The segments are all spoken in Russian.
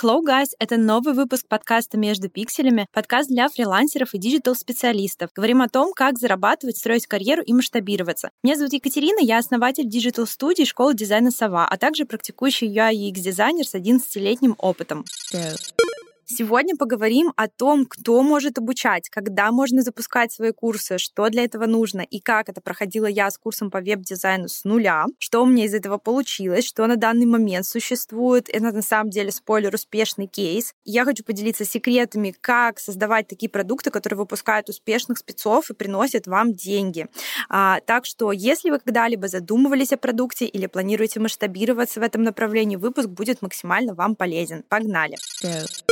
Hello, guys! Это новый выпуск подкаста «Между пикселями», подкаст для фрилансеров и диджитал-специалистов. Говорим о том, как зарабатывать, строить карьеру и масштабироваться. Меня зовут Екатерина, я основатель диджитал-студии школы дизайна «Сова», а также практикующий UI UX-дизайнер с 11-летним опытом. Go. Сегодня поговорим о том, кто может обучать, когда можно запускать свои курсы, что для этого нужно и как это проходила я с курсом по веб-дизайну с нуля, что у меня из этого получилось, что на данный момент существует. Это на самом деле, спойлер, успешный кейс. Я хочу поделиться секретами, как создавать такие продукты, которые выпускают успешных спецов и приносят вам деньги. А, так что, если вы когда-либо задумывались о продукте или планируете масштабироваться в этом направлении, выпуск будет максимально вам полезен. Погнали! Go.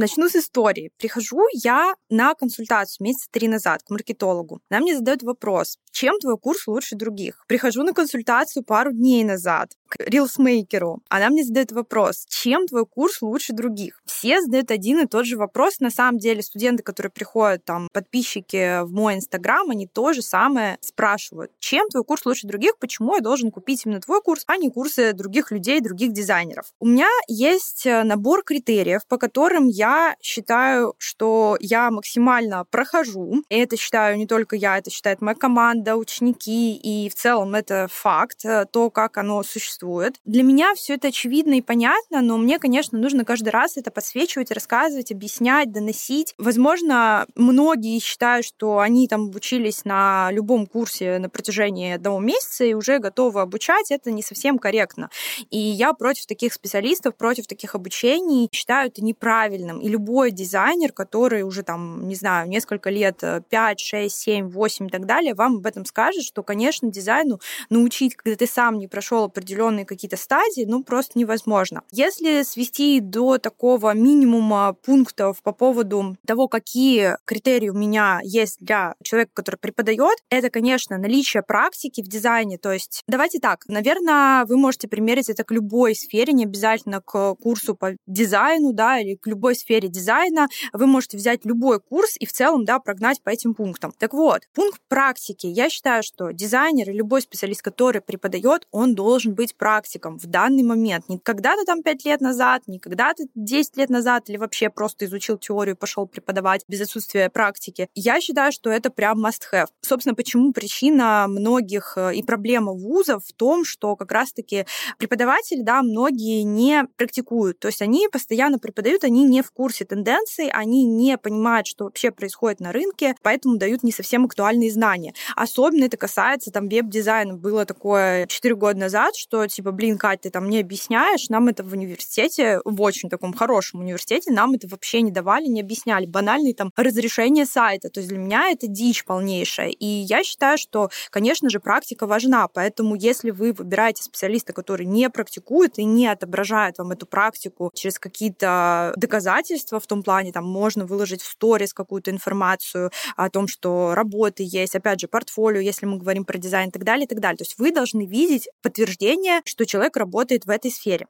Начну с истории. Прихожу я на консультацию месяца три назад к маркетологу. Она мне задает вопрос, чем твой курс лучше других? Прихожу на консультацию пару дней назад к рилсмейкеру. Она мне задает вопрос, чем твой курс лучше других? Все задают один и тот же вопрос. На самом деле студенты, которые приходят, там, подписчики в мой инстаграм, они то же самое спрашивают. Чем твой курс лучше других? Почему я должен купить именно твой курс, а не курсы других людей, других дизайнеров? У меня есть э, набор критериев, по которым я считаю, что я максимально прохожу. И это считаю не только я, это считает моя команда, ученики, и в целом это факт, э, то, как оно существует. Для меня все это очевидно и понятно, но мне, конечно, нужно каждый раз это подсвечивать, рассказывать, объяснять, доносить. Возможно, многие считают, что они там обучились на любом курсе на протяжении одного месяца и уже готовы обучать. Это не совсем корректно. И я против таких специалистов, против таких обучений. Считаю это неправильным. И любой дизайнер, который уже там, не знаю, несколько лет, 5, 6, 7, 8 и так далее, вам об этом скажет, что, конечно, дизайну научить, когда ты сам не прошел определенные какие-то стадии, ну, просто невозможно. Если свести до такого минимума пунктов по поводу того, какие критерии у меня есть для человека, который преподает, это, конечно, наличие практики в дизайне. То есть, давайте так, наверное, вы можете примерить это к любой сфере, не обязательно к курсу по дизайну, да, или к любой сфере дизайна, вы можете взять любой курс и в целом, да, прогнать по этим пунктам. Так вот, пункт практики. Я считаю, что дизайнер и любой специалист, который преподает, он должен быть практиком в данный момент. Не когда-то там 5 лет назад, не когда-то 10 лет назад или вообще просто изучил теорию пошел преподавать без отсутствия практики. Я считаю, что это прям must-have. Собственно, почему причина многих э, и проблема вузов в том, что как раз-таки преподаватели, да, многие не практикуют. То есть они постоянно преподают, они не в курсе тенденций, они не понимают, что вообще происходит на рынке, поэтому дают не совсем актуальные знания. Особенно это касается там веб-дизайна. Было такое 4 года назад, что типа, блин, Катя, ты там не объясняешь, нам это в университете, в очень таком хорошем университете, нам это вообще не давали, не объясняли. Банальные там разрешение сайта. То есть для меня это дичь полнейшая. И я считаю, что, конечно же, практика важна. Поэтому если вы выбираете специалиста, который не практикует и не отображает вам эту практику через какие-то доказательства в том плане, там можно выложить в сторис какую-то информацию о том, что работы есть, опять же, портфолио, если мы говорим про дизайн и так далее, и так далее. То есть вы должны видеть подтверждение, что человек работает в этой сфере.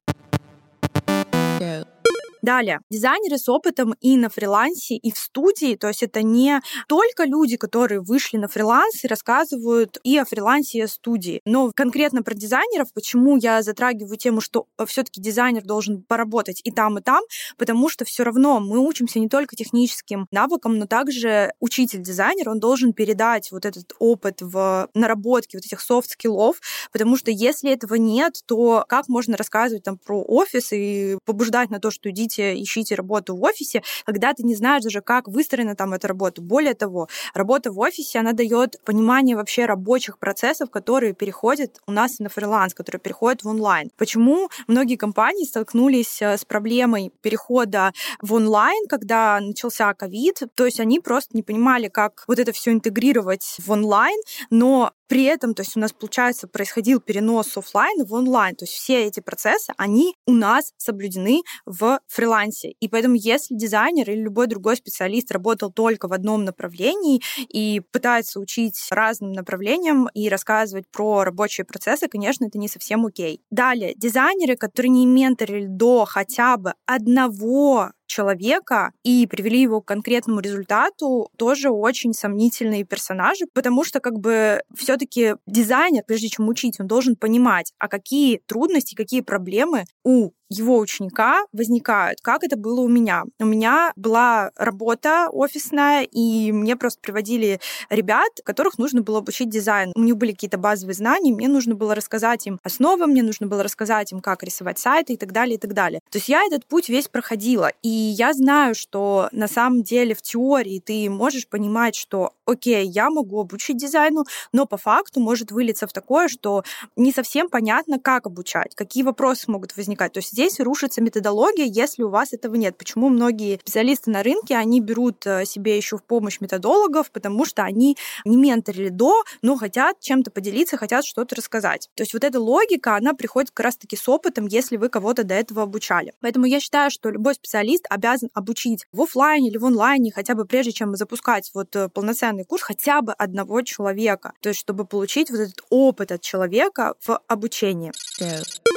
Go. Далее, дизайнеры с опытом и на фрилансе, и в студии, то есть это не только люди, которые вышли на фриланс и рассказывают и о фрилансе, и о студии. Но конкретно про дизайнеров, почему я затрагиваю тему, что все-таки дизайнер должен поработать и там, и там, потому что все равно мы учимся не только техническим навыкам, но также учитель-дизайнер, он должен передать вот этот опыт в наработке вот этих soft skill ов, потому что если этого нет, то как можно рассказывать там про офис и побуждать на то, что идите идите, ищите работу в офисе, когда ты не знаешь даже, как выстроена там эта работа. Более того, работа в офисе, она дает понимание вообще рабочих процессов, которые переходят у нас на фриланс, которые переходят в онлайн. Почему многие компании столкнулись э, с проблемой перехода в онлайн, когда начался ковид? То есть они просто не понимали, как вот это все интегрировать в онлайн, но при этом, то есть у нас, получается, происходил перенос офлайн в онлайн. То есть все эти процессы, они у нас соблюдены в фрилансе. И поэтому, если дизайнер или любой другой специалист работал только в одном направлении и пытается учить разным направлениям и рассказывать про рабочие процессы, конечно, это не совсем окей. Далее, дизайнеры, которые не менторили до хотя бы одного человека и привели его к конкретному результату, тоже очень сомнительные персонажи, потому что как бы все-таки дизайнер, прежде чем учить, он должен понимать, а какие трудности, какие проблемы у его ученика возникают, как это было у меня. У меня была работа офисная, и мне просто приводили ребят, которых нужно было обучить дизайн. У них были какие-то базовые знания, мне нужно было рассказать им основы, мне нужно было рассказать им, как рисовать сайты и так далее, и так далее. То есть я этот путь весь проходила, и я знаю, что на самом деле в теории ты можешь понимать, что, окей, я могу обучить дизайну, но по факту может вылиться в такое, что не совсем понятно, как обучать, какие вопросы могут возникать. То есть здесь рушится методология, если у вас этого нет. Почему многие специалисты на рынке, они берут э, себе еще в помощь методологов, потому что они не менторили до, но хотят чем-то поделиться, хотят что-то рассказать. То есть вот эта логика, она приходит как раз-таки с опытом, если вы кого-то до этого обучали. Поэтому я считаю, что любой специалист обязан обучить в офлайне или в онлайне, хотя бы прежде чем запускать вот э, полноценный курс, хотя бы одного человека. То есть чтобы получить вот этот опыт от человека в обучении. Yeah.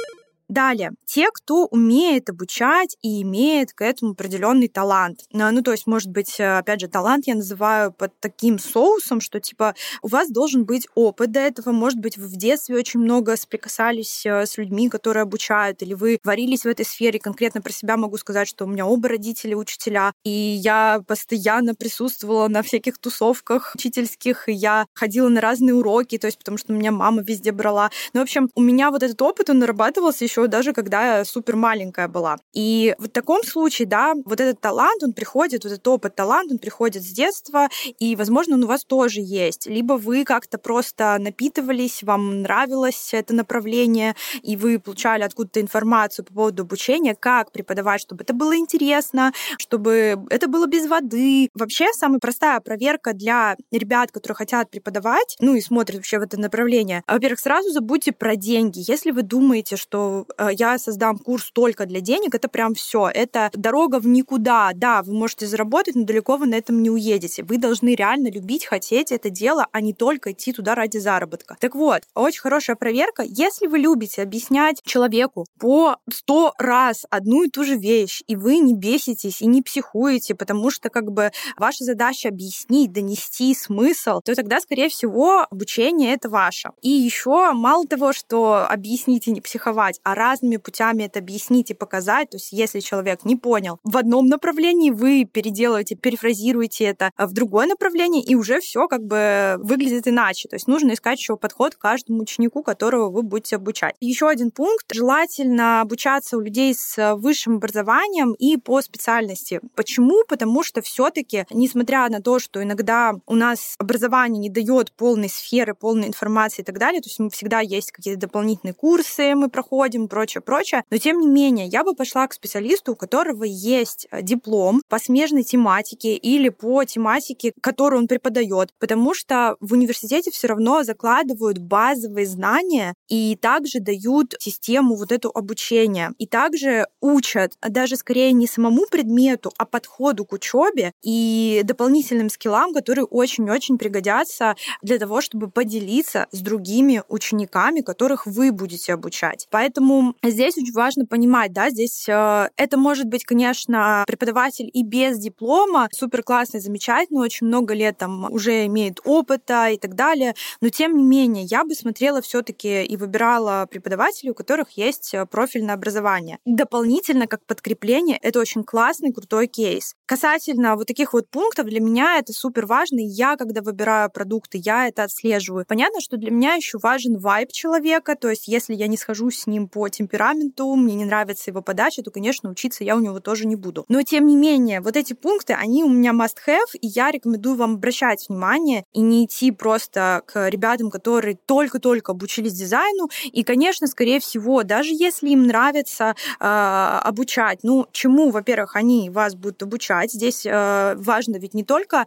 Далее, те, кто умеет обучать и имеет к этому определенный талант. Ну, ну, то есть, может быть, э, опять же, талант я называю под таким соусом, что, типа, у вас должен быть опыт до этого, может быть, вы в детстве очень много соприкасались э, с людьми, которые обучают, или вы варились в этой сфере. Конкретно про себя могу сказать, что у меня оба родители учителя, и я постоянно присутствовала на всяких тусовках учительских, и я ходила на разные уроки, то есть потому что у меня мама везде брала. Ну, в общем, у меня вот этот опыт, он нарабатывался еще даже когда я супер маленькая была. И в таком случае, да, вот этот талант, он приходит, вот этот опыт, талант, он приходит с детства, и, возможно, он у вас тоже есть. Либо вы как-то просто напитывались, вам нравилось это направление, и вы получали откуда-то информацию по поводу обучения, как преподавать, чтобы это было интересно, чтобы это было без воды. Вообще, самая простая проверка для ребят, которые хотят преподавать, ну и смотрят вообще в это направление. Во-первых, сразу забудьте про деньги. Если вы думаете, что я создам курс только для денег, это прям все. Это дорога в никуда. Да, вы можете заработать, но далеко вы на этом не уедете. Вы должны реально любить, хотеть это дело, а не только идти туда ради заработка. Так вот, очень хорошая проверка. Если вы любите объяснять человеку по сто раз одну и ту же вещь, и вы не беситесь и не психуете, потому что как бы ваша задача объяснить, донести смысл, то тогда, скорее всего, обучение это ваше. И еще мало того, что объяснить и не психовать, а разными путями это объяснить и показать. То есть если человек не понял в одном направлении, вы переделываете, перефразируете это в другое направление, и уже все как бы выглядит иначе. То есть нужно искать еще подход к каждому ученику, которого вы будете обучать. Еще один пункт. Желательно обучаться у людей с высшим образованием и по специальности. Почему? Потому что все-таки, несмотря на то, что иногда у нас образование не дает полной сферы, полной информации и так далее, то есть мы всегда есть какие-то дополнительные курсы, мы проходим, прочее, прочее. Но тем не менее, я бы пошла к специалисту, у которого есть э, диплом по смежной тематике или по тематике, которую он преподает, потому что в университете все равно закладывают базовые знания и также дают систему вот эту обучения. И также учат даже скорее не самому предмету, а подходу к учебе и дополнительным скиллам, которые очень-очень пригодятся для того, чтобы поделиться с другими учениками, которых вы будете обучать. Поэтому здесь очень важно понимать, да, здесь э, это может быть, конечно, преподаватель и без диплома, супер классный, замечательный, очень много лет там уже имеет опыта и так далее, но тем не менее я бы смотрела все-таки и выбирала преподавателей, у которых есть э, профильное образование. Дополнительно, как подкрепление, это очень классный, крутой кейс. Касательно вот таких вот пунктов, для меня это супер важно, я, когда выбираю продукты, я это отслеживаю. Понятно, что для меня еще важен вайб человека, то есть если я не схожу с ним по темпераменту, мне не нравится его подача, то, конечно, учиться я у него тоже не буду. Но, тем не менее, вот эти пункты, они у меня must-have, и я рекомендую вам обращать внимание и не идти просто к ребятам, которые только-только обучились дизайну. И, конечно, скорее всего, даже если им нравится э, обучать, ну, чему, во-первых, они вас будут обучать, преподавать. Здесь э, важно ведь не только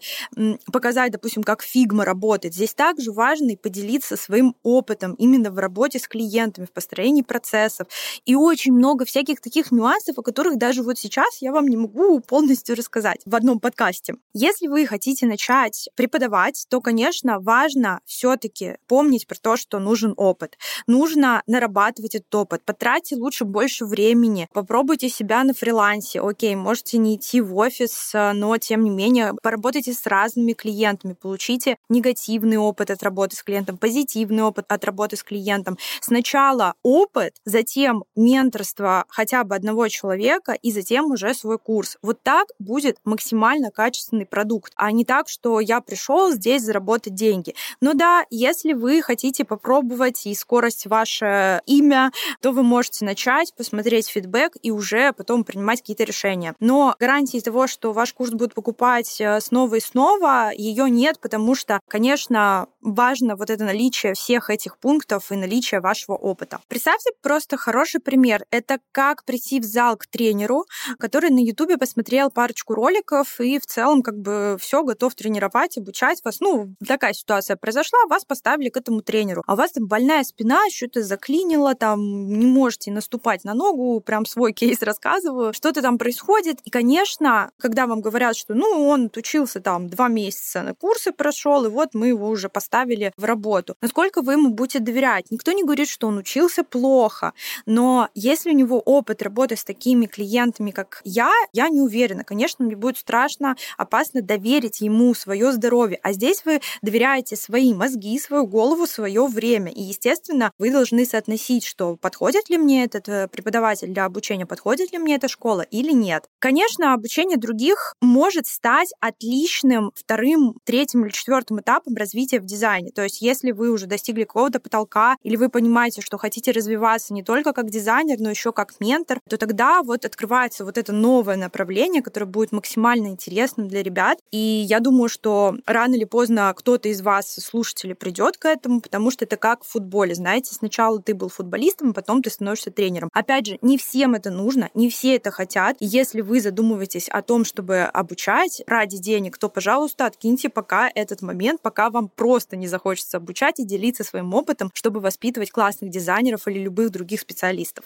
показать, допустим, как Figma работает. Здесь также важно и поделиться своим опытом именно в работе с клиентами, в построении процессов. И очень много всяких таких нюансов, о которых даже вот сейчас я вам не могу полностью рассказать в одном подкасте. Если вы хотите начать преподавать, то, конечно, важно все-таки помнить про то, что нужен опыт. Нужно нарабатывать этот опыт. Потратьте лучше больше времени. Попробуйте себя на фрилансе. Окей, можете не идти в офис, но тем не менее поработайте с разными клиентами, получите негативный опыт от работы с клиентом, позитивный опыт от работы с клиентом. Сначала опыт, затем менторство хотя бы одного человека и затем уже свой курс. Вот так будет максимально качественный продукт, а не так, что я пришел здесь заработать деньги. Но да, если вы хотите попробовать и скорость ваше имя, то вы можете начать, посмотреть фидбэк и уже потом принимать какие-то решения. Но гарантии того, что ваш курс будут покупать э, снова и снова, ее нет, потому что, конечно, важно вот это наличие всех этих пунктов и наличие вашего опыта. Представьте просто хороший пример. Это как прийти в зал к тренеру, который на Ютубе посмотрел парочку роликов и в целом как бы все готов тренировать, обучать вас. Ну, такая ситуация произошла, вас поставили к этому тренеру, а у вас там больная спина, что-то заклинило, там не можете наступать на ногу, прям свой кейс рассказываю, что-то там происходит. И, конечно, когда вам говорят, что ну он учился там два месяца на курсы прошел, и вот мы его уже поставили в работу. Насколько вы ему будете доверять? Никто не говорит, что он учился плохо, но если у него опыт работы с такими клиентами, как я, я не уверена. Конечно, мне будет страшно, опасно доверить ему свое здоровье. А здесь вы доверяете свои мозги, свою голову, свое время. И, естественно, вы должны соотносить, что подходит ли мне этот э, преподаватель для обучения, подходит ли мне эта школа или нет. Конечно, обучение других может стать отличным вторым, третьим или четвертым этапом развития в дизайне. То есть, если вы уже достигли какого-то потолка, или вы понимаете, что хотите развиваться не только как дизайнер, но еще как ментор, то тогда вот открывается вот это новое направление, которое будет максимально интересным для ребят. И я думаю, что рано или поздно кто-то из вас, слушателей, придет к этому, потому что это как в футболе. Знаете, сначала ты был футболистом, а потом ты становишься тренером. Опять же, не всем это нужно, не все это хотят. Если вы задумываетесь о том, чтобы обучать ради денег, то, пожалуйста, откиньте пока этот момент, пока вам просто не захочется обучать и делиться своим опытом, чтобы воспитывать классных дизайнеров или любых других специалистов.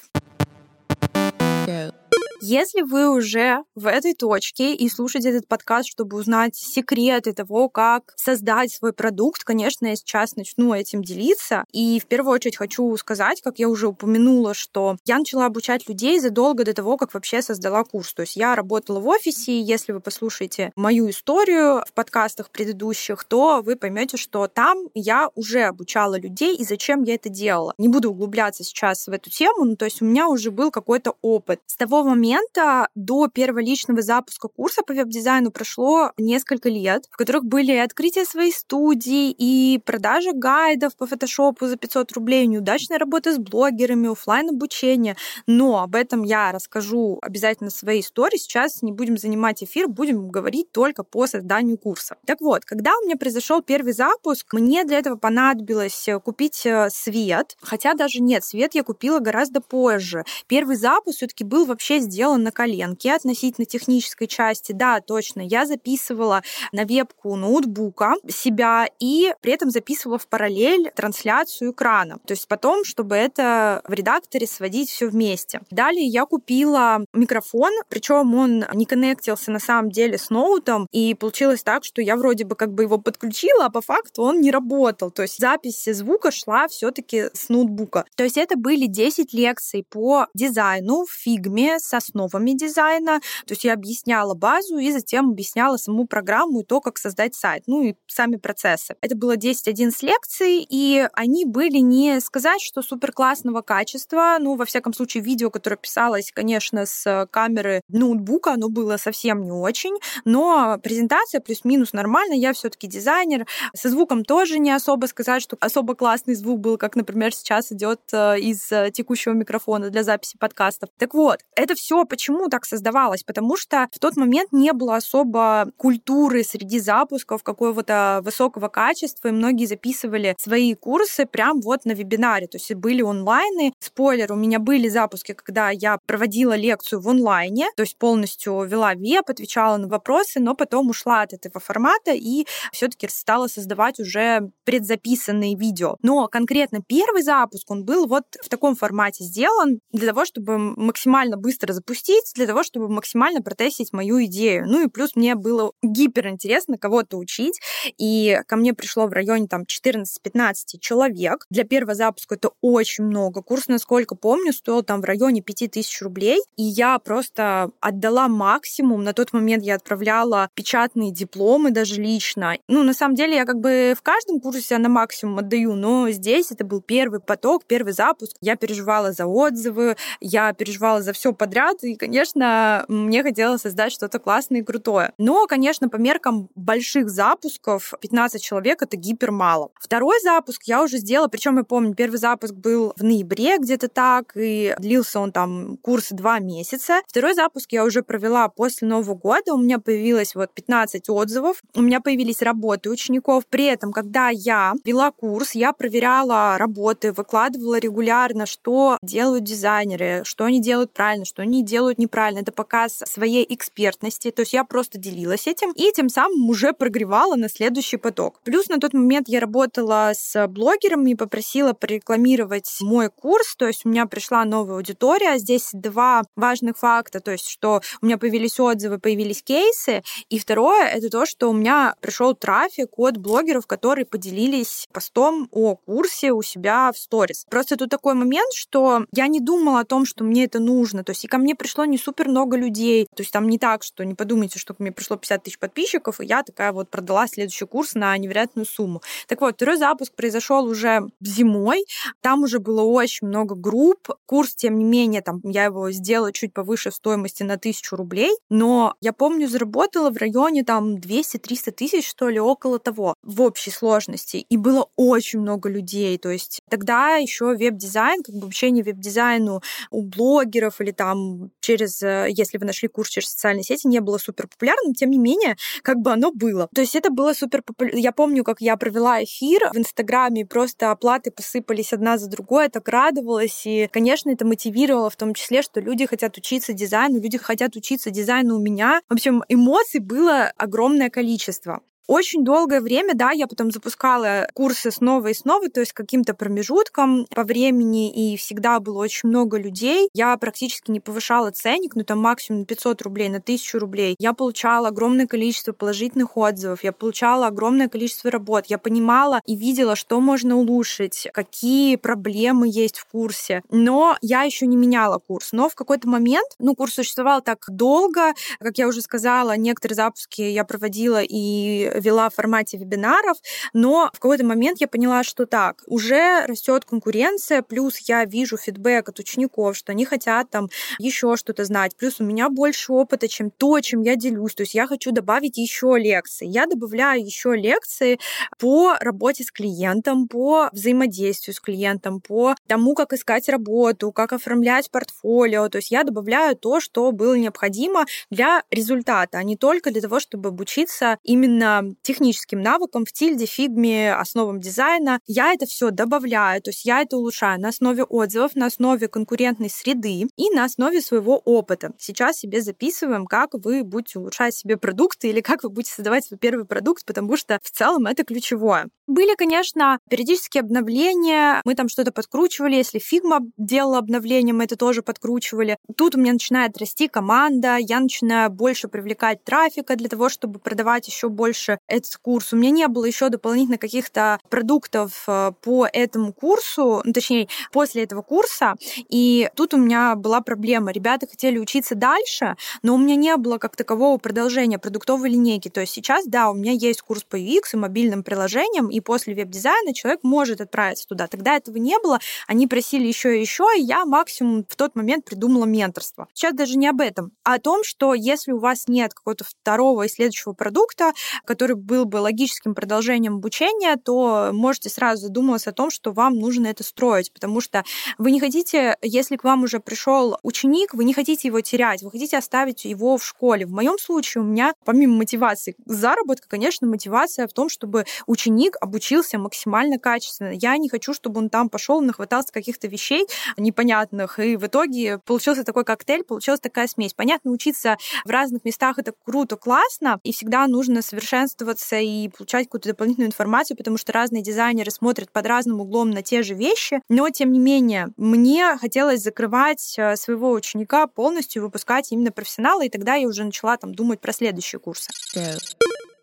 Если вы уже в этой точке и слушаете этот подкаст, чтобы узнать секреты того, как создать свой продукт, конечно, я сейчас начну этим делиться. И в первую очередь хочу сказать, как я уже упомянула, что я начала обучать людей задолго до того, как вообще создала курс. То есть я работала в офисе, и если вы послушаете мою историю в подкастах предыдущих, то вы поймете, что там я уже обучала людей и зачем я это делала. Не буду углубляться сейчас в эту тему, но то есть у меня уже был какой-то опыт. С того момента момента до первого личного запуска курса по веб-дизайну прошло несколько лет, в которых были открытие своей студии, и продажа гайдов по фотошопу за 500 рублей, неудачная работа с блогерами, офлайн обучение. Но об этом я расскажу обязательно в своей истории. Сейчас не будем занимать эфир, будем говорить только по созданию курса. Так вот, когда у меня произошел первый запуск, мне для этого понадобилось купить э, свет, хотя даже нет, свет я купила гораздо позже. Первый запуск все-таки был вообще сделан сделан на коленке относительно технической части. Да, точно, я записывала на вебку ноутбука себя и при этом записывала в параллель трансляцию экрана. То есть потом, чтобы это в редакторе сводить все вместе. Далее я купила микрофон, причем он не коннектился на самом деле с ноутом, и получилось так, что я вроде бы как бы его подключила, а по факту он не работал. То есть запись звука шла все-таки с ноутбука. То есть это были 10 лекций по дизайну в фигме со основами дизайна. То есть я объясняла базу и затем объясняла саму программу и то, как создать сайт, ну и сами процессы. Это было 10-11 лекций, и они были не сказать, что супер классного качества, ну, во всяком случае, видео, которое писалось, конечно, с камеры ноутбука, оно было совсем не очень, но презентация плюс-минус нормально, я все таки дизайнер, со звуком тоже не особо сказать, что особо классный звук был, как, например, сейчас идет э, из э, текущего микрофона для записи подкастов. Так вот, это все почему так создавалось? Потому что в тот момент не было особо культуры среди запусков какого-то высокого качества, и многие записывали свои курсы прям вот на вебинаре, то есть были онлайны. Спойлер, у меня были запуски, когда я проводила лекцию в онлайне, то есть полностью вела веб, отвечала на вопросы, но потом ушла от этого формата и все-таки стала создавать уже предзаписанные видео. Но конкретно первый запуск, он был вот в таком формате сделан для того, чтобы максимально быстро запустить, для того, чтобы максимально протестить мою идею. Ну и плюс мне было гиперинтересно кого-то учить, и ко мне пришло в районе там 14-15 человек. Для первого запуска это очень много. Курс, насколько помню, стоил там в районе 5000 рублей, и я просто отдала максимум. На тот момент я отправляла печатные дипломы даже лично. Ну, на самом деле, я как бы в каждом курсе на максимум отдаю, но здесь это был первый поток, первый запуск. Я переживала за отзывы, я переживала за все подряд, и, конечно, мне хотелось создать что-то классное и крутое. Но, конечно, по меркам больших запусков 15 человек — это гипер мало. Второй запуск я уже сделала, причем я помню, первый запуск был в ноябре где-то так, и длился он там курс два месяца. Второй запуск я уже провела после Нового года, у меня появилось вот 15 отзывов, у меня появились работы учеников. При этом, когда я вела курс, я проверяла работы, выкладывала регулярно, что делают дизайнеры, что они делают правильно, что они делают неправильно. Это показ своей экспертности. То есть я просто делилась этим и тем самым уже прогревала на следующий поток. Плюс на тот момент я работала с блогерами и попросила порекламировать мой курс. То есть у меня пришла новая аудитория. Здесь два важных факта. То есть, что у меня появились отзывы, появились кейсы. И второе, это то, что у меня пришел трафик от блогеров, которые поделились постом о курсе у себя в сторис. Просто тут такой момент, что я не думала о том, что мне это нужно. То есть и ко мне пришло не супер много людей. То есть там не так, что не подумайте, что мне пришло 50 тысяч подписчиков, и я такая вот продала следующий курс на невероятную сумму. Так вот, второй запуск произошел уже зимой. Там уже было очень много групп. Курс, тем не менее, там я его сделала чуть повыше стоимости на тысячу рублей. Но я помню, заработала в районе там 200-300 тысяч, что ли, около того в общей сложности. И было очень много людей. То есть тогда еще веб-дизайн, как бы обучение веб-дизайну у блогеров или там через, э, если вы нашли курс через социальные сети, не было супер популярным, тем не менее, как бы оно было. То есть это было супер популярно. Я помню, как я провела эфир в Инстаграме, просто оплаты посыпались одна за другой, я так радовалась, и, конечно, это мотивировало в том числе, что люди хотят учиться дизайну, люди хотят учиться дизайну у меня. В общем, эмоций было огромное количество. Очень долгое время, да, я потом запускала курсы снова и снова, то есть каким-то промежутком по времени, и всегда было очень много людей. Я практически не повышала ценник, ну там максимум 500 рублей, на 1000 рублей. Я получала огромное количество положительных отзывов, я получала огромное количество работ. Я понимала и видела, что можно улучшить, какие проблемы есть в курсе. Но я еще не меняла курс. Но в какой-то момент, ну, курс существовал так долго, как я уже сказала, некоторые запуски я проводила и вела в формате вебинаров, но в какой-то момент я поняла, что так, уже растет конкуренция, плюс я вижу фидбэк от учеников, что они хотят там еще что-то знать, плюс у меня больше опыта, чем то, чем я делюсь, то есть я хочу добавить еще лекции. Я добавляю еще лекции по работе с клиентом, по взаимодействию с клиентом, по тому, как искать работу, как оформлять портфолио, то есть я добавляю то, что было необходимо для результата, а не только для того, чтобы обучиться именно техническим навыкам в тильде, фигме, основам дизайна. Я это все добавляю, то есть я это улучшаю на основе отзывов, на основе конкурентной среды и на основе своего опыта. Сейчас себе записываем, как вы будете улучшать себе продукты или как вы будете создавать свой первый продукт, потому что в целом это ключевое. Были, конечно, периодические обновления, мы там что-то подкручивали, если Figma делала обновление, мы это тоже подкручивали. Тут у меня начинает расти команда, я начинаю больше привлекать трафика для того, чтобы продавать еще больше этот курс. У меня не было еще дополнительно каких-то продуктов э, по этому курсу, ну, точнее, после этого курса. И тут у меня была проблема. Ребята хотели учиться дальше, но у меня не было как такового продолжения продуктовой линейки. То есть сейчас, да, у меня есть курс по UX и мобильным приложениям, и после веб-дизайна человек может отправиться туда. Тогда этого не было. Они просили еще и еще, и я максимум в тот момент придумала менторство. Сейчас даже не об этом, а о том, что если у вас нет какого-то второго и следующего продукта, который который был бы логическим продолжением обучения, то можете сразу задумываться о том, что вам нужно это строить, потому что вы не хотите, если к вам уже пришел ученик, вы не хотите его терять, вы хотите оставить его в школе. В моем случае у меня, помимо мотивации заработка, конечно, мотивация в том, чтобы ученик обучился максимально качественно. Я не хочу, чтобы он там пошел, нахватался каких-то вещей непонятных, и в итоге получился такой коктейль, получилась такая смесь. Понятно, учиться в разных местах это круто, классно, и всегда нужно совершенствоваться и получать какую-то дополнительную информацию, потому что разные дизайнеры смотрят под разным углом на те же вещи. Но, тем не менее, мне хотелось закрывать э, своего ученика полностью, выпускать именно профессионала, и тогда я уже начала там думать про следующие курсы. Go.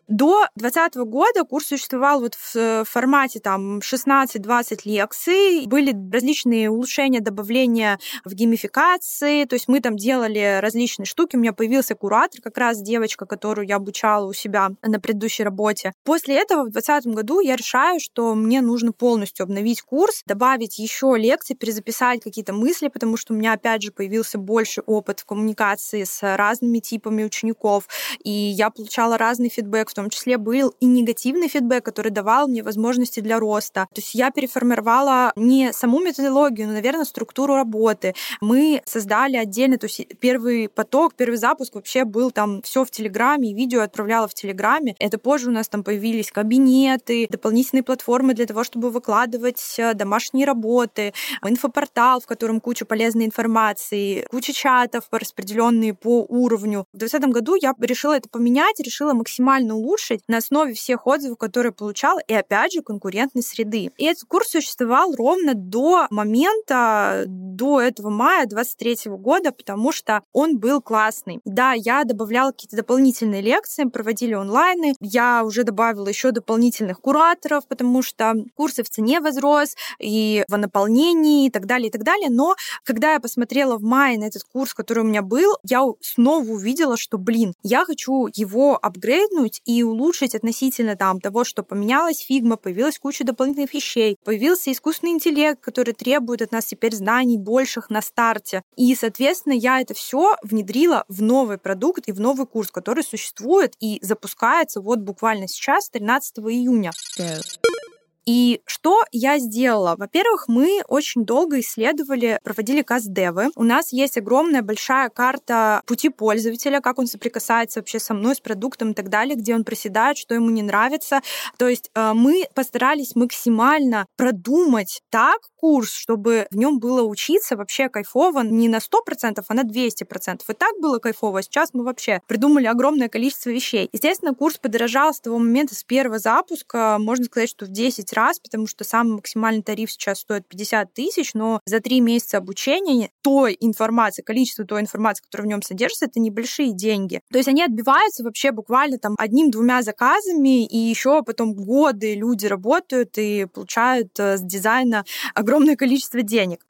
До 2020 года курс существовал вот в э, формате там 16-20 лекций. Были различные улучшения, добавления в геймификации. То есть мы там делали различные штуки. У меня появился куратор, как раз девочка, которую я обучала у себя на предыдущей работе. После этого в 2020 году я решаю, что мне нужно полностью обновить курс, добавить еще лекции, перезаписать какие-то мысли, потому что у меня опять же появился больше опыт в коммуникации с разными типами учеников, и я получала разный фидбэк, том числе был и негативный фидбэк, который давал мне возможности для роста. То есть я переформировала не саму методологию, но, наверное, структуру работы. Мы создали отдельно, то есть первый поток, первый запуск вообще был там все в Телеграме, видео отправляла в Телеграме. Это позже у нас там появились кабинеты, дополнительные платформы для того, чтобы выкладывать э, домашние работы, инфопортал, в котором куча полезной информации, куча чатов распределенные по уровню. В 2020 году я решила это поменять, решила максимально улучшить улучшить на основе всех отзывов, которые получал, и опять же конкурентной среды. И этот курс существовал ровно до момента, до этого мая 23 года, потому что он был классный. Да, я добавляла какие-то дополнительные лекции, проводили онлайны, я уже добавила еще дополнительных кураторов, потому что курс и в цене возрос, и в наполнении, и так далее, и так далее. Но когда я посмотрела в мае на этот курс, который у меня был, я снова увидела, что, блин, я хочу его апгрейднуть и улучшить относительно там того, что поменялась Figma, появилась куча дополнительных вещей, появился искусственный интеллект, который требует от нас теперь знаний больших на старте. И, соответственно, я это все внедрила в новый продукт и в новый курс, который существует и запускается вот буквально сейчас, 13 июня. Go. И что я сделала? Во-первых, мы очень долго исследовали, проводили каст-девы. У нас есть огромная большая карта пути пользователя, как он соприкасается вообще со мной, с продуктом и так далее, где он проседает, что ему не нравится. То есть э, мы постарались максимально продумать так курс, чтобы в нем было учиться вообще кайфово не на 100%, а на 200%. И так было кайфово. Сейчас мы вообще придумали огромное количество вещей. Естественно, курс подорожал с того момента, с первого запуска, можно сказать, что в 10 раз, потому что самый максимальный тариф сейчас стоит 50 тысяч, но за три месяца обучения той информации, количество той информации, которая в нем содержится, это небольшие деньги. То есть они отбиваются вообще буквально там одним-двумя заказами, и еще потом годы люди работают и получают э, с дизайна огромное количество денег.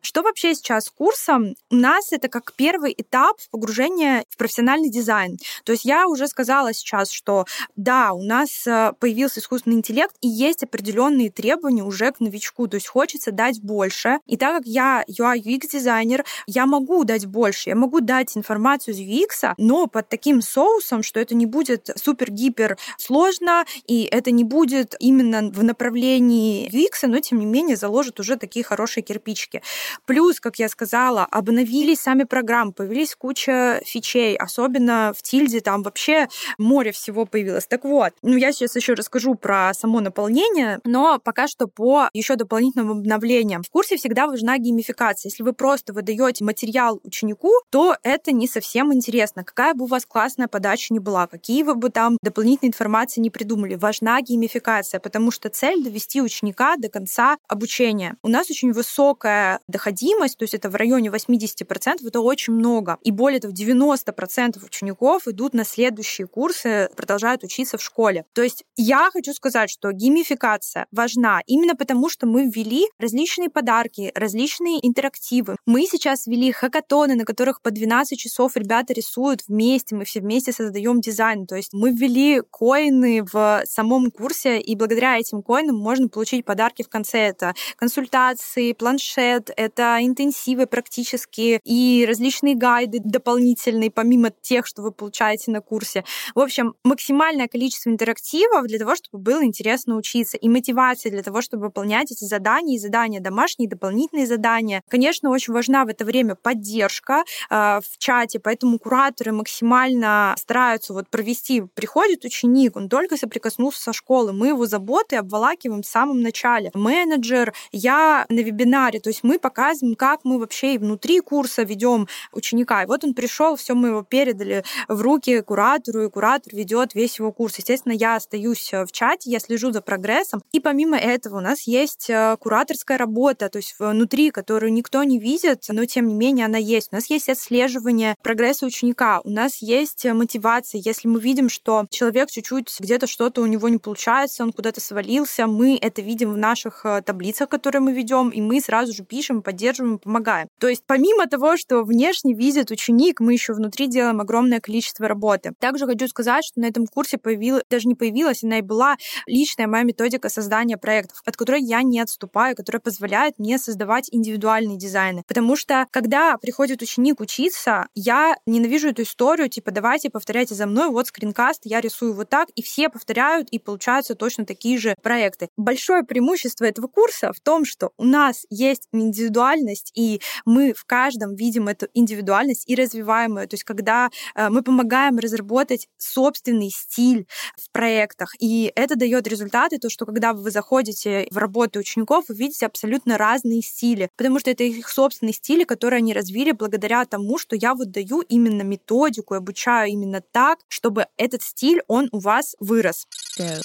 Что вообще сейчас с курсом? У нас это как первый этап погружения в профессиональный дизайн. То есть я уже сказала сейчас, что да, у нас э, появился искусственный интеллект, и есть определенные требования уже к новичку. То есть хочется дать больше. И так как я UI UX дизайнер, я могу дать больше. Я могу дать информацию из UX, но под таким соусом, что это не будет супер-гипер сложно, и это не будет именно в направлении UX, но тем не менее заложит уже такие хорошие кирпичики. Плюс, как я сказала, обновились сами программы, появились куча фичей, особенно в Тильде, там вообще море всего появилось. Так вот, ну я сейчас еще расскажу про само наполнение, но пока что по еще дополнительным обновлениям. В курсе всегда важна геймификация. Если вы просто выдаете материал ученику, то это не совсем интересно. Какая бы у вас классная подача ни была, какие вы бы там дополнительной информации не придумали, важна геймификация, потому что цель довести ученика до конца обучения. У нас очень высокая доходимость, то есть это в районе 80%, это очень много. И более того, 90% учеников идут на следующие курсы, продолжают учиться в школе. То есть я хочу сказать, что геймификация важна именно потому, что мы ввели различные подарки, различные интерактивы. Мы сейчас ввели хакатоны, на которых по 12 часов ребята рисуют вместе, мы все вместе создаем дизайн. То есть мы ввели коины в самом курсе, и благодаря этим коинам можно получить подарки в конце. Это консультации, планшет, это интенсивы практически и различные гайды дополнительные, помимо тех, что вы получаете на курсе. В общем, максимальное количество интерактивов для того, чтобы было интересно учиться, и мотивация для того, чтобы выполнять эти задания, и задания домашние, и дополнительные задания. Конечно, очень важна в это время поддержка э, в чате, поэтому кураторы максимально стараются вот провести, приходит ученик, он только соприкоснулся со школы, мы его заботы обволакиваем в самом начале. Менеджер, я на вебинаре, то есть мы показываем, как мы вообще и внутри курса ведем ученика. И вот он пришел, все мы его передали в руки куратору, и куратор ведет весь его курс. Естественно, я остаюсь в чате, я слежу за прогрессом. И помимо этого у нас есть э, кураторская работа, то есть внутри, которую никто не видит, но тем не менее она есть. У нас есть отслеживание прогресса ученика, у нас есть мотивация. Если мы видим, что человек чуть-чуть где-то что-то у него не получается, он куда-то свалился, мы это видим в наших э, таблицах, которые мы ведем, и мы сразу же пишем, поддерживаем, помогаем. То есть помимо того, что внешне видит ученик, мы еще внутри делаем огромное количество работы. Также хочу сказать, что на этом курсе появилась, даже не появилась, она и была личная моя методика создания проектов, от которой я не отступаю, которая позволяет мне создавать индивидуальные дизайны. Потому что, когда приходит ученик учиться, я ненавижу эту историю, типа, давайте повторяйте за мной, вот скринкаст, я рисую вот так, и все повторяют, и получаются точно такие же проекты. Большое преимущество этого курса в том, что у нас есть индивидуальность, и мы в каждом видим эту индивидуальность и развиваем ее. То есть, когда э, мы помогаем разработать собственный стиль в проектах, и это дает результаты, то, что когда вы заходите в работу учеников, вы видите абсолютно разные стили, потому что это их собственные стили, которые они развили благодаря тому, что я вот даю именно методику, обучаю именно так, чтобы этот стиль, он у вас вырос. Yeah.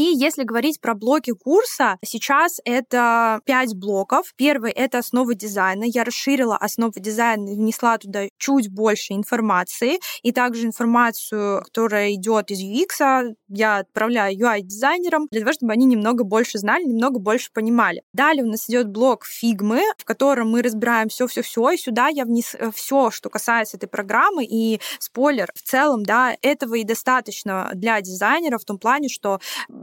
И если говорить про блоки курса, сейчас это пять блоков. Первый — это основы дизайна. Я расширила основы дизайна и внесла туда чуть больше информации. И также информацию, которая идет из UX, я отправляю UI-дизайнерам для того, чтобы они немного больше знали, немного больше понимали. Далее у нас идет блок фигмы, в котором мы разбираем все-все-все, и сюда я внес э, все, что касается этой программы, и спойлер, в целом, да, этого и достаточно для дизайнера в том плане, что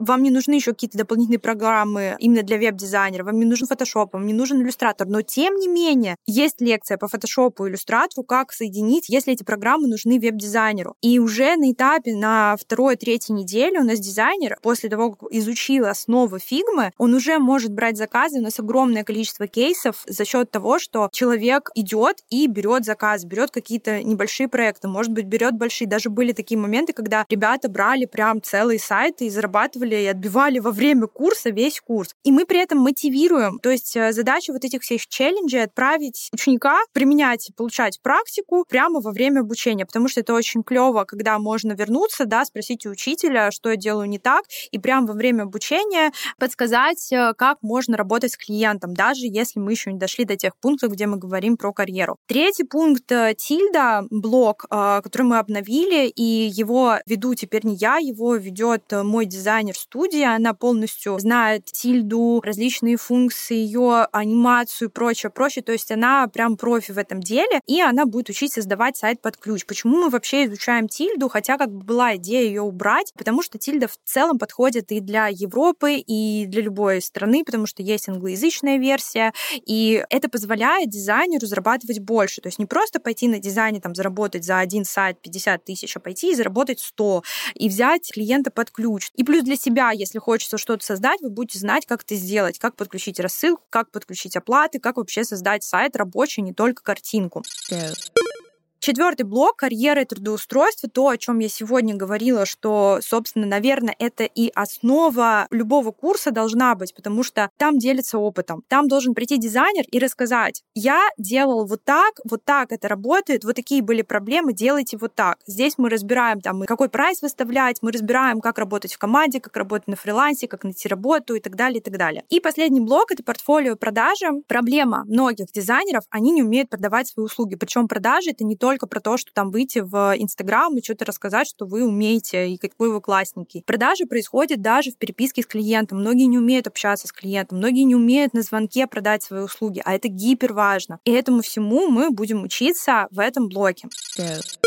вам не нужны еще какие-то дополнительные программы именно для веб-дизайнера, вам не нужен Photoshop, вам не нужен иллюстратор, но тем не менее есть лекция по Photoshop и иллюстратору, как соединить, если эти программы нужны веб-дизайнеру. И уже на этапе на второй-третьей неделе у нас дизайнер, после того, как изучил основы фигмы, он уже может брать заказы. У нас огромное количество кейсов за счет того, что человек идет и берет заказ, берет какие-то небольшие проекты, может быть, берет большие. Даже были такие моменты, когда ребята брали прям целые сайты и зарабатывали и отбивали во время курса весь курс. И мы при этом мотивируем. То есть э, задача вот этих всех челленджей отправить ученика применять, получать практику прямо во время обучения, потому что это очень клево, когда можно вернуться, да, спросить у учителя, что я делаю не так, и прямо во время обучения подсказать, э, как можно работать с клиентом, даже если мы еще не дошли до тех пунктов, где мы говорим про карьеру. Третий пункт э, Тильда, блок, который мы обновили, и его веду теперь не я, его ведет мой дизайнер студия, она полностью знает тильду, различные функции, ее анимацию и прочее, прочее. То есть она прям профи в этом деле, и она будет учить создавать сайт под ключ. Почему мы вообще изучаем тильду, хотя как бы была идея ее убрать, потому что тильда в целом подходит и для Европы, и для любой страны, потому что есть англоязычная версия, и это позволяет дизайнеру зарабатывать больше. То есть не просто пойти на дизайне, там, заработать за один сайт 50 тысяч, а пойти и заработать 100, и взять клиента под ключ. И плюс для себя если хочется что-то создать, вы будете знать, как это сделать, как подключить рассылку, как подключить оплаты, как вообще создать сайт рабочий, не только картинку. Yeah. Четвертый блок — карьера и трудоустройство. То, о чем я сегодня говорила, что, собственно, наверное, это и основа любого курса должна быть, потому что там делится опытом. Там должен прийти дизайнер и рассказать, я делал вот так, вот так это работает, вот такие были проблемы, делайте вот так. Здесь мы разбираем, там, какой прайс выставлять, мы разбираем, как работать в команде, как работать на фрилансе, как найти работу и так далее, и так далее. И последний блок — это портфолио продажи. Проблема многих дизайнеров, они не умеют продавать свои услуги. Причем продажи — это не только только про то, что там выйти в Инстаграм и что-то рассказать, что вы умеете и какой вы классненький. Продажи происходят даже в переписке с клиентом. Многие не умеют общаться с клиентом, многие не умеют на звонке продать свои услуги, а это гипер важно. И этому всему мы будем учиться в этом блоке. Yeah.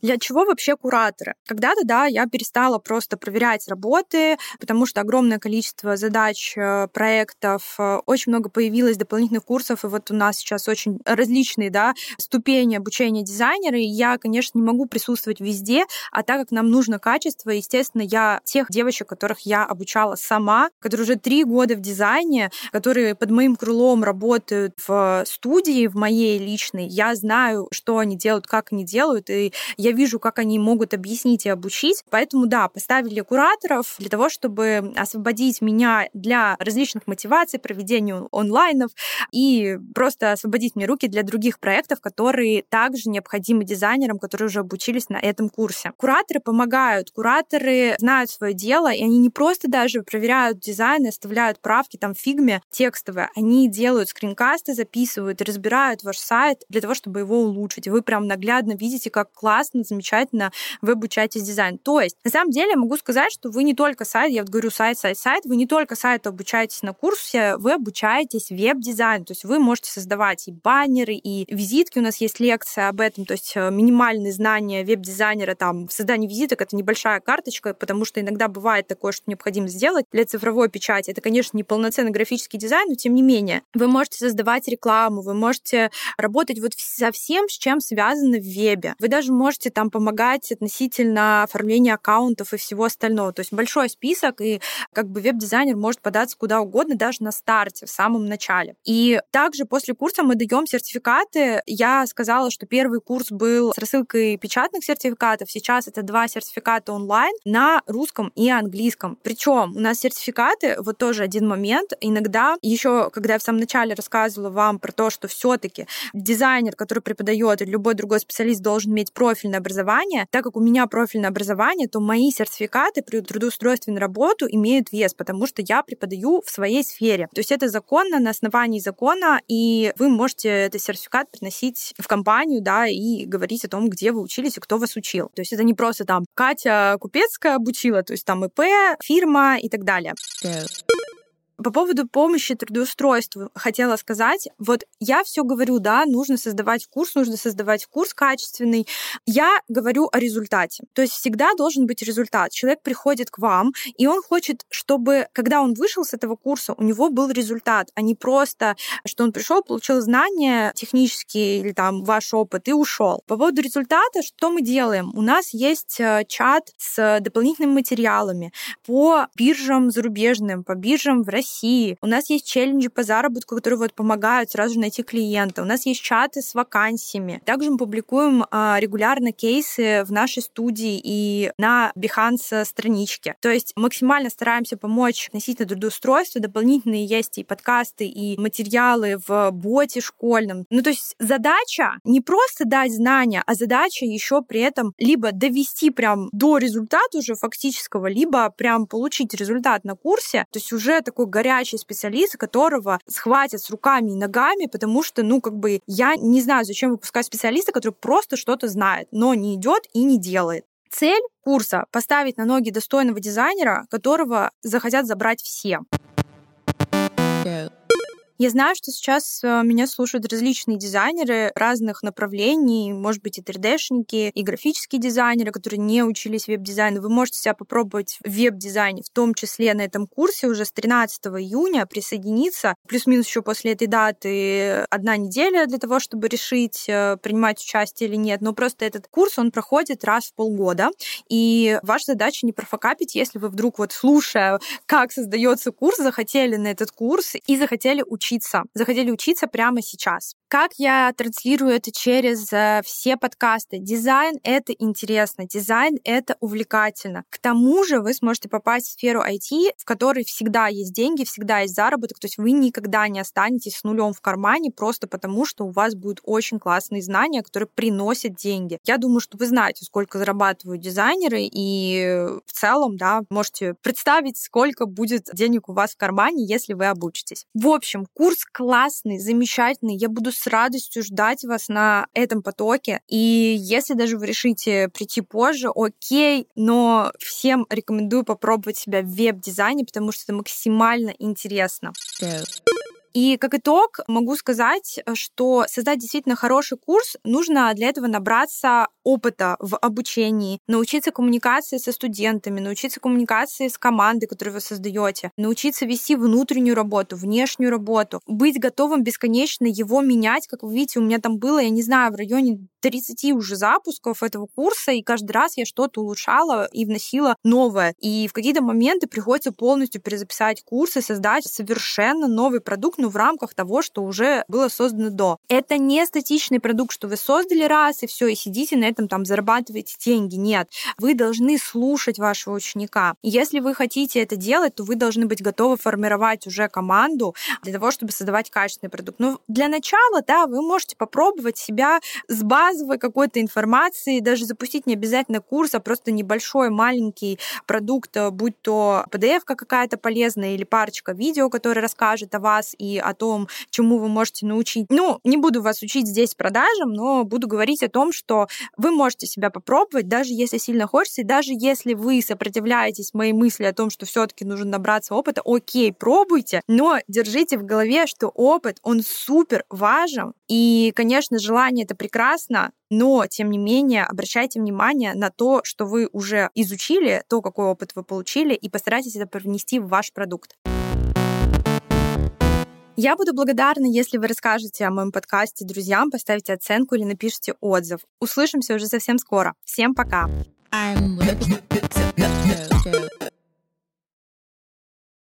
Для чего вообще кураторы? Когда-то, да, я перестала просто проверять работы, потому что огромное количество задач, э, проектов, э, очень много появилось дополнительных курсов, и вот у нас сейчас очень различные, да, ступени обучения дизайнера, и я, конечно, не могу присутствовать везде, а так как нам нужно качество, естественно, я тех девочек, которых я обучала сама, которые уже три года в дизайне, которые под моим крылом работают в студии, в моей личной, я знаю, что они делают, как они делают, и я я вижу, как они могут объяснить и обучить. Поэтому, да, поставили кураторов для того, чтобы освободить меня для различных мотиваций, проведения онлайнов и просто освободить мне руки для других проектов, которые также необходимы дизайнерам, которые уже обучились на этом курсе. Кураторы помогают, кураторы знают свое дело, и они не просто даже проверяют дизайн и оставляют правки там фигме текстовые, они делают скринкасты, записывают, разбирают ваш сайт для того, чтобы его улучшить. вы прям наглядно видите, как классно классно, замечательно вы обучаетесь дизайн. То есть, на самом деле, могу сказать, что вы не только сайт, я вот говорю сайт, сайт, сайт, вы не только сайт обучаетесь на курсе, вы обучаетесь веб-дизайну, то есть вы можете создавать и баннеры, и визитки, у нас есть лекция об этом, то есть э, минимальные знания веб-дизайнера там в создании визиток, это небольшая карточка, потому что иногда бывает такое, что необходимо сделать для цифровой печати. Это, конечно, не полноценный графический дизайн, но тем не менее, вы можете создавать рекламу, вы можете работать вот со всем, с чем связано в вебе. Вы даже можете можете там помогать относительно оформления аккаунтов и всего остального. То есть большой список, и как бы веб-дизайнер может податься куда угодно, даже на старте, в самом начале. И также после курса мы даем сертификаты. Я сказала, что первый курс был с рассылкой печатных сертификатов. Сейчас это два сертификата онлайн на русском и английском. Причем у нас сертификаты, вот тоже один момент, иногда еще, когда я в самом начале рассказывала вам про то, что все-таки дизайнер, который преподает, или любой другой специалист должен иметь профильное профильное образование. Так как у меня профильное образование, то мои сертификаты при трудоустройстве на работу имеют вес, потому что я преподаю в своей сфере. То есть это законно, на основании закона, и вы можете этот сертификат приносить в компанию, да, и говорить о том, где вы учились и кто вас учил. То есть это не просто там Катя Купецкая обучила, то есть там ИП, фирма и так далее. По поводу помощи трудоустройству хотела сказать. Вот я все говорю, да, нужно создавать курс, нужно создавать курс качественный. Я говорю о результате. То есть всегда должен быть результат. Человек приходит к вам, и он хочет, чтобы, когда он вышел с этого курса, у него был результат, а не просто, что он пришел, получил знания технические или там ваш опыт и ушел. По поводу результата, что мы делаем? У нас есть э, чат с дополнительными материалами по биржам зарубежным, по биржам в России, России. У нас есть челленджи по заработку, которые вот помогают сразу найти клиента. У нас есть чаты с вакансиями. Также мы публикуем а, регулярно кейсы в нашей студии и на Behance страничке. То есть максимально стараемся помочь относительно трудоустройства. Дополнительные есть и подкасты, и материалы в боте школьном. Ну, то есть задача не просто дать знания, а задача еще при этом либо довести прям до результата уже фактического, либо прям получить результат на курсе. То есть уже такой горячий специалист, которого схватят с руками и ногами, потому что, ну, как бы, я не знаю, зачем выпускать специалиста, который просто что-то знает, но не идет и не делает. Цель курса — поставить на ноги достойного дизайнера, которого захотят забрать все. Yeah. Я знаю, что сейчас э, меня слушают различные дизайнеры разных направлений, может быть, и 3D-шники, и графические дизайнеры, которые не учились веб-дизайну. Вы можете себя попробовать в веб-дизайне, в том числе на этом курсе уже с 13 июня присоединиться. Плюс-минус еще после этой даты одна неделя для того, чтобы решить, э, принимать участие или нет. Но просто этот курс, он проходит раз в полгода. И ваша задача не профокапить, если вы вдруг вот слушая, как создается курс, захотели на этот курс и захотели учиться учиться, захотели учиться прямо сейчас. Как я транслирую это через э, все подкасты? Дизайн — это интересно, дизайн — это увлекательно. К тому же вы сможете попасть в сферу IT, в которой всегда есть деньги, всегда есть заработок, то есть вы никогда не останетесь с нулем в кармане просто потому, что у вас будут очень классные знания, которые приносят деньги. Я думаю, что вы знаете, сколько зарабатывают дизайнеры, и в целом, да, можете представить, сколько будет денег у вас в кармане, если вы обучитесь. В общем, Курс классный, замечательный. Я буду с радостью ждать вас на этом потоке. И если даже вы решите прийти позже, окей, но всем рекомендую попробовать себя в веб-дизайне, потому что это максимально интересно. Yeah. И как итог могу сказать, что создать действительно хороший курс нужно для этого набраться опыта в обучении, научиться коммуникации со студентами, научиться коммуникации с командой, которую вы создаете, научиться вести внутреннюю работу, внешнюю работу, быть готовым бесконечно его менять. Как вы видите, у меня там было, я не знаю, в районе 30 уже запусков этого курса, и каждый раз я что-то улучшала и вносила новое. И в какие-то моменты приходится полностью перезаписать курс и создать совершенно новый продукт, но в рамках того, что уже было создано до. Это не статичный продукт, что вы создали раз, и все, и сидите на этом там зарабатываете деньги. Нет. Вы должны слушать вашего ученика. Если вы хотите это делать, то вы должны быть готовы формировать уже команду для того, чтобы создавать качественный продукт. Но для начала, да, вы можете попробовать себя с базовой какой-то информации, даже запустить не обязательно курс, а просто небольшой маленький продукт, э, будь то PDF какая-то полезная или парочка видео, которое расскажет о вас и о том, чему вы можете научить. Ну, не буду вас учить здесь продажам, но буду говорить о том, что вы можете себя попробовать, даже если сильно хочется, и даже если вы сопротивляетесь моей мысли о том, что все-таки нужно набраться опыта, окей, пробуйте, но держите в голове, что опыт, он супер важен, и, конечно, желание это прекрасно, но, тем не менее, обращайте внимание на то, что вы уже изучили, то, какой опыт вы получили, и постарайтесь это привнести в ваш продукт. Я буду благодарна, если вы расскажете о моем подкасте друзьям, поставите оценку или напишите отзыв. Услышимся уже совсем скоро. Всем пока! I'm